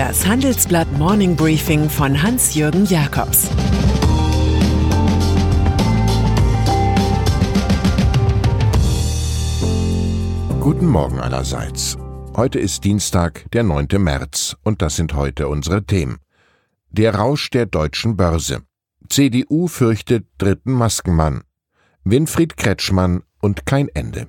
Das Handelsblatt Morning Briefing von Hans-Jürgen Jakobs Guten Morgen allerseits. Heute ist Dienstag, der 9. März, und das sind heute unsere Themen. Der Rausch der deutschen Börse. CDU fürchtet dritten Maskenmann. Winfried Kretschmann und kein Ende.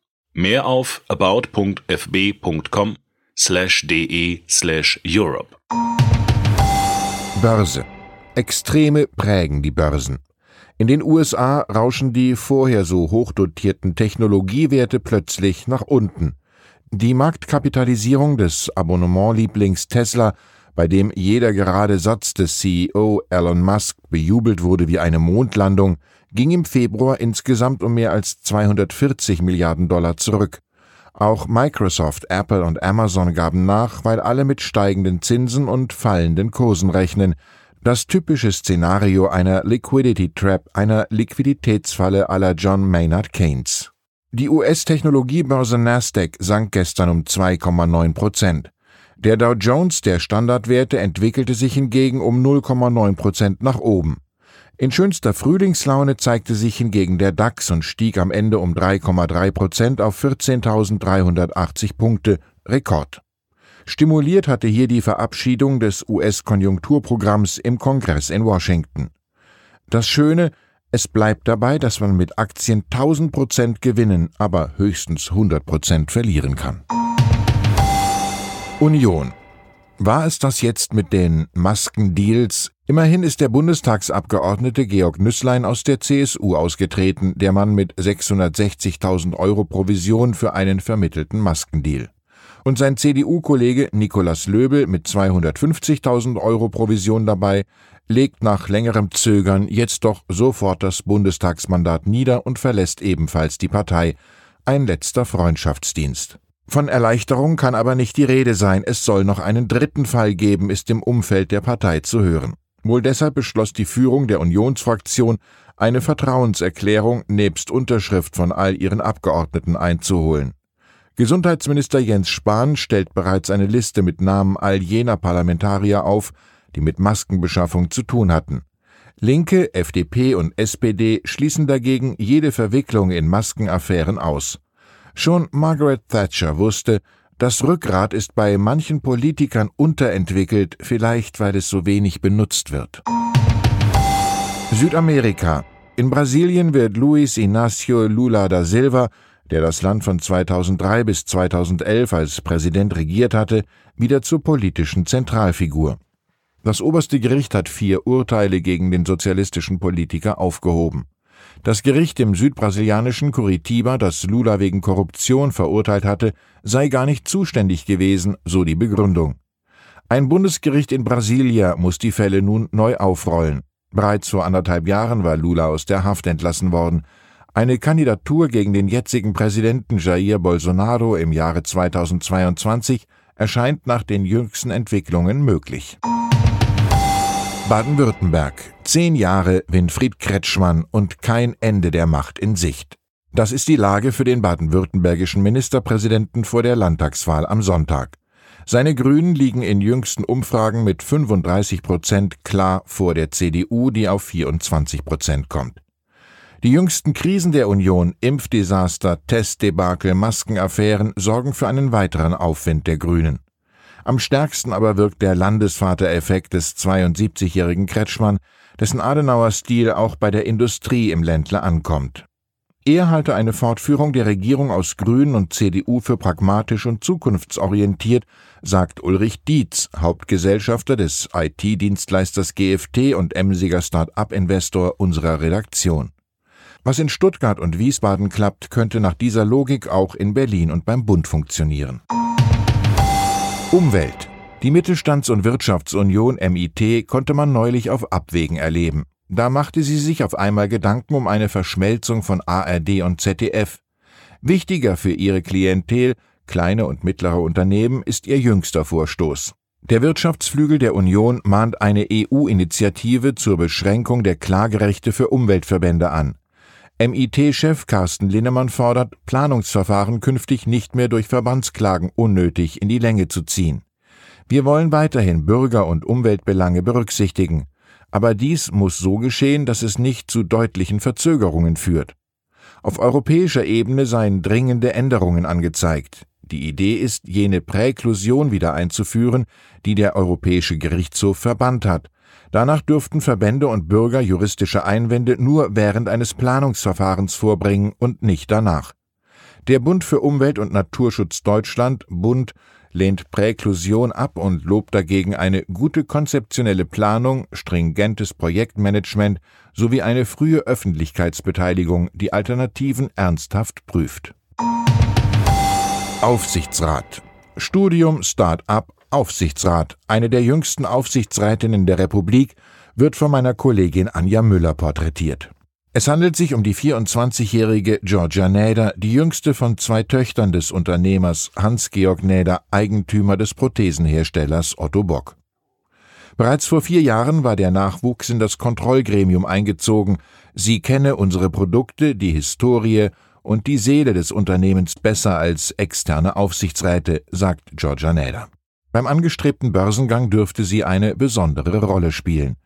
Mehr auf about.fb.com slash de slash Europe. Börse. Extreme prägen die Börsen. In den USA rauschen die vorher so hochdotierten Technologiewerte plötzlich nach unten. Die Marktkapitalisierung des Abonnementlieblings Tesla bei dem jeder gerade Satz des CEO Elon Musk bejubelt wurde wie eine Mondlandung, ging im Februar insgesamt um mehr als 240 Milliarden Dollar zurück. Auch Microsoft, Apple und Amazon gaben nach, weil alle mit steigenden Zinsen und fallenden Kursen rechnen. Das typische Szenario einer Liquidity Trap, einer Liquiditätsfalle aller John Maynard Keynes. Die US-Technologiebörse Nasdaq sank gestern um 2,9 Prozent. Der Dow Jones der Standardwerte entwickelte sich hingegen um 0,9 Prozent nach oben. In schönster Frühlingslaune zeigte sich hingegen der DAX und stieg am Ende um 3,3 Prozent auf 14.380 Punkte, Rekord. Stimuliert hatte hier die Verabschiedung des US-Konjunkturprogramms im Kongress in Washington. Das Schöne, es bleibt dabei, dass man mit Aktien 1000 Prozent gewinnen, aber höchstens 100 Prozent verlieren kann. Union. War es das jetzt mit den Maskendeals? Immerhin ist der Bundestagsabgeordnete Georg Nüßlein aus der CSU ausgetreten, der Mann mit 660.000 Euro Provision für einen vermittelten Maskendeal. Und sein CDU-Kollege Nikolaus Löbel mit 250.000 Euro Provision dabei legt nach längerem Zögern jetzt doch sofort das Bundestagsmandat nieder und verlässt ebenfalls die Partei. Ein letzter Freundschaftsdienst. Von Erleichterung kann aber nicht die Rede sein, es soll noch einen dritten Fall geben, ist im Umfeld der Partei zu hören. Wohl deshalb beschloss die Führung der Unionsfraktion, eine Vertrauenserklärung nebst Unterschrift von all ihren Abgeordneten einzuholen. Gesundheitsminister Jens Spahn stellt bereits eine Liste mit Namen all jener Parlamentarier auf, die mit Maskenbeschaffung zu tun hatten. Linke, FDP und SPD schließen dagegen jede Verwicklung in Maskenaffären aus. Schon Margaret Thatcher wusste, das Rückgrat ist bei manchen Politikern unterentwickelt, vielleicht weil es so wenig benutzt wird. Südamerika. In Brasilien wird Luis Inácio Lula da Silva, der das Land von 2003 bis 2011 als Präsident regiert hatte, wieder zur politischen Zentralfigur. Das oberste Gericht hat vier Urteile gegen den sozialistischen Politiker aufgehoben. Das Gericht im südbrasilianischen Curitiba, das Lula wegen Korruption verurteilt hatte, sei gar nicht zuständig gewesen, so die Begründung. Ein Bundesgericht in Brasilia muss die Fälle nun neu aufrollen. Bereits vor anderthalb Jahren war Lula aus der Haft entlassen worden. Eine Kandidatur gegen den jetzigen Präsidenten Jair Bolsonaro im Jahre 2022 erscheint nach den jüngsten Entwicklungen möglich. Baden-Württemberg. Zehn Jahre Winfried Kretschmann und kein Ende der Macht in Sicht. Das ist die Lage für den baden-württembergischen Ministerpräsidenten vor der Landtagswahl am Sonntag. Seine Grünen liegen in jüngsten Umfragen mit 35 Prozent klar vor der CDU, die auf 24 Prozent kommt. Die jüngsten Krisen der Union, Impfdesaster, Testdebakel, Maskenaffären sorgen für einen weiteren Aufwind der Grünen. Am stärksten aber wirkt der Landesvatereffekt des 72-jährigen Kretschmann, dessen Adenauer Stil auch bei der Industrie im Ländler ankommt. Er halte eine Fortführung der Regierung aus Grünen und CDU für pragmatisch und zukunftsorientiert, sagt Ulrich Dietz, Hauptgesellschafter des IT-Dienstleisters GFT und emsiger Start-up-Investor unserer Redaktion. Was in Stuttgart und Wiesbaden klappt, könnte nach dieser Logik auch in Berlin und beim Bund funktionieren. Umwelt. Die Mittelstands- und Wirtschaftsunion MIT konnte man neulich auf Abwägen erleben. Da machte sie sich auf einmal Gedanken um eine Verschmelzung von ARD und ZDF. Wichtiger für ihre Klientel, kleine und mittlere Unternehmen, ist ihr jüngster Vorstoß. Der Wirtschaftsflügel der Union mahnt eine EU-Initiative zur Beschränkung der Klagerechte für Umweltverbände an. MIT-Chef Carsten Linnemann fordert, Planungsverfahren künftig nicht mehr durch Verbandsklagen unnötig in die Länge zu ziehen. Wir wollen weiterhin Bürger- und Umweltbelange berücksichtigen, aber dies muss so geschehen, dass es nicht zu deutlichen Verzögerungen führt. Auf europäischer Ebene seien dringende Änderungen angezeigt. Die Idee ist, jene Präklusion wieder einzuführen, die der Europäische Gerichtshof verbannt hat. Danach dürften Verbände und Bürger juristische Einwände nur während eines Planungsverfahrens vorbringen und nicht danach. Der Bund für Umwelt und Naturschutz Deutschland, Bund, lehnt Präklusion ab und lobt dagegen eine gute konzeptionelle Planung, stringentes Projektmanagement sowie eine frühe Öffentlichkeitsbeteiligung, die Alternativen ernsthaft prüft. Aufsichtsrat Studium Start-up Aufsichtsrat, eine der jüngsten Aufsichtsrätinnen der Republik, wird von meiner Kollegin Anja Müller porträtiert. Es handelt sich um die 24-jährige Georgia Näder, die jüngste von zwei Töchtern des Unternehmers Hans-Georg Näder, Eigentümer des Prothesenherstellers Otto Bock. Bereits vor vier Jahren war der Nachwuchs in das Kontrollgremium eingezogen. Sie kenne unsere Produkte, die Historie und die Seele des Unternehmens besser als externe Aufsichtsräte, sagt Georgia Näder. Beim angestrebten Börsengang dürfte sie eine besondere Rolle spielen.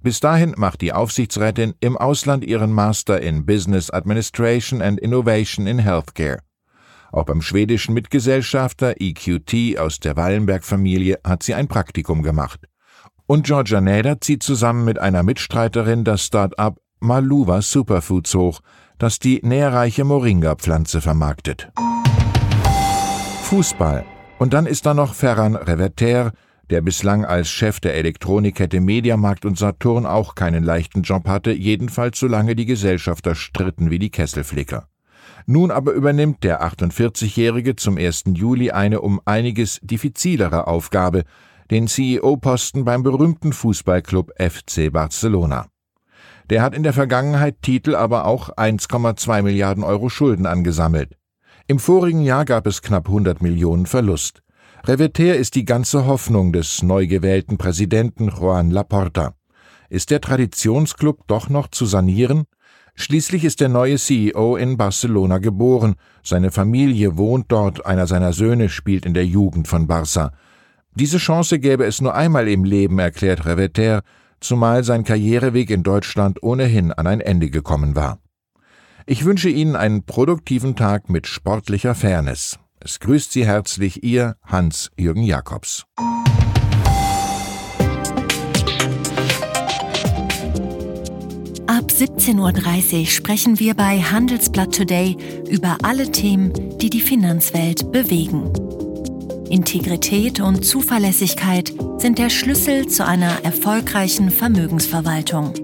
Bis dahin macht die Aufsichtsrätin im Ausland ihren Master in Business Administration and Innovation in Healthcare. Auch beim schwedischen Mitgesellschafter EQT aus der Wallenberg-Familie hat sie ein Praktikum gemacht. Und Georgia Nader zieht zusammen mit einer Mitstreiterin das Start-up Maluva Superfoods hoch, das die nährreiche Moringa-Pflanze vermarktet. Fußball. Und dann ist da noch Ferran Reverter, der bislang als Chef der Elektronikkette Mediamarkt und Saturn auch keinen leichten Job hatte, jedenfalls solange die Gesellschafter stritten wie die Kesselflicker. Nun aber übernimmt der 48-Jährige zum 1. Juli eine um einiges diffizilere Aufgabe, den CEO-Posten beim berühmten Fußballclub FC Barcelona. Der hat in der Vergangenheit Titel, aber auch 1,2 Milliarden Euro Schulden angesammelt. Im vorigen Jahr gab es knapp 100 Millionen Verlust. Reveter ist die ganze Hoffnung des neu gewählten Präsidenten Juan Laporta. Ist der Traditionsclub doch noch zu sanieren? Schließlich ist der neue CEO in Barcelona geboren, seine Familie wohnt dort, einer seiner Söhne spielt in der Jugend von Barça. Diese Chance gäbe es nur einmal im Leben, erklärt Reveter, zumal sein Karriereweg in Deutschland ohnehin an ein Ende gekommen war. Ich wünsche Ihnen einen produktiven Tag mit sportlicher Fairness. Es grüßt Sie herzlich Ihr Hans-Jürgen Jakobs. Ab 17.30 Uhr sprechen wir bei Handelsblatt Today über alle Themen, die die Finanzwelt bewegen. Integrität und Zuverlässigkeit sind der Schlüssel zu einer erfolgreichen Vermögensverwaltung.